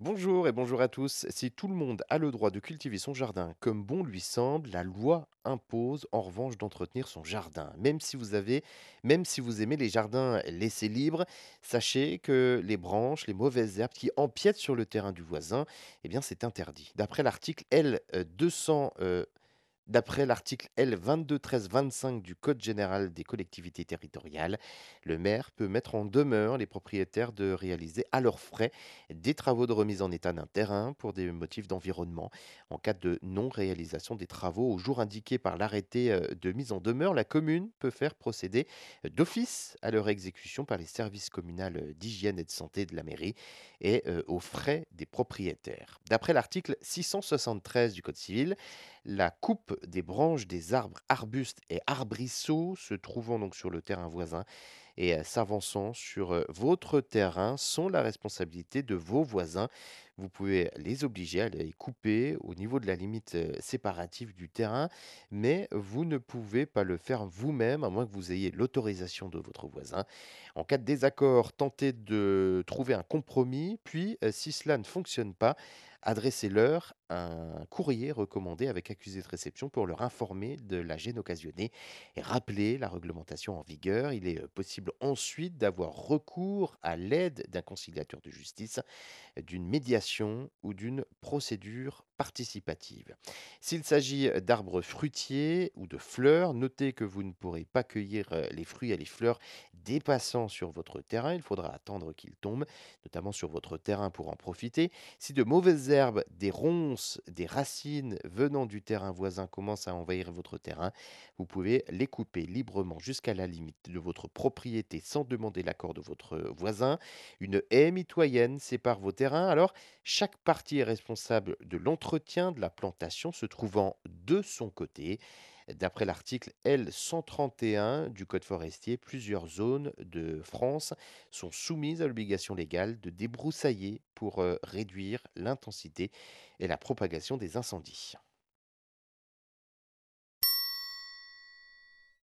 Bonjour et bonjour à tous. Si tout le monde a le droit de cultiver son jardin comme bon lui semble, la loi impose en revanche d'entretenir son jardin. Même si vous avez, même si vous aimez les jardins laissés libres, sachez que les branches, les mauvaises herbes qui empiètent sur le terrain du voisin, eh bien c'est interdit. D'après l'article L 200 D'après l'article L 2213-25 du Code général des collectivités territoriales, le maire peut mettre en demeure les propriétaires de réaliser à leurs frais des travaux de remise en état d'un terrain pour des motifs d'environnement. En cas de non-réalisation des travaux au jour indiqué par l'arrêté euh, de mise en demeure, la commune peut faire procéder d'office à leur exécution par les services communaux d'hygiène et de santé de la mairie et euh, aux frais des propriétaires. D'après l'article 673 du Code civil, la coupe des branches des arbres, arbustes et arbrisseaux se trouvant donc sur le terrain voisin et s'avançant sur votre terrain sont la responsabilité de vos voisins. Vous pouvez les obliger à les couper au niveau de la limite séparative du terrain, mais vous ne pouvez pas le faire vous-même à moins que vous ayez l'autorisation de votre voisin. En cas de désaccord, tentez de trouver un compromis, puis si cela ne fonctionne pas, adressez-leur un courrier recommandé avec accusé de réception pour leur informer de la gêne occasionnée et rappeler la réglementation en vigueur. Il est euh, ensuite d'avoir recours à l'aide d'un conciliateur de justice, d'une médiation ou d'une procédure participative. S'il s'agit d'arbres fruitiers ou de fleurs, notez que vous ne pourrez pas cueillir euh, les fruits et les fleurs dépassant sur votre terrain. Il faudra attendre qu'ils tombent, notamment sur votre terrain pour en profiter. Si de mauvaises herbes, des ronces, des racines venant du terrain voisin commencent à envahir votre terrain, vous pouvez les couper librement jusqu'à la limite de votre propriété sans demander l'accord de votre voisin. Une haie mitoyenne sépare vos terrains, alors chaque partie est responsable de l'entretien de la plantation se trouvant de son côté. D'après l'article L 131 du Code forestier, plusieurs zones de France sont soumises à l'obligation légale de débroussailler pour euh, réduire l'intensité et la propagation des incendies.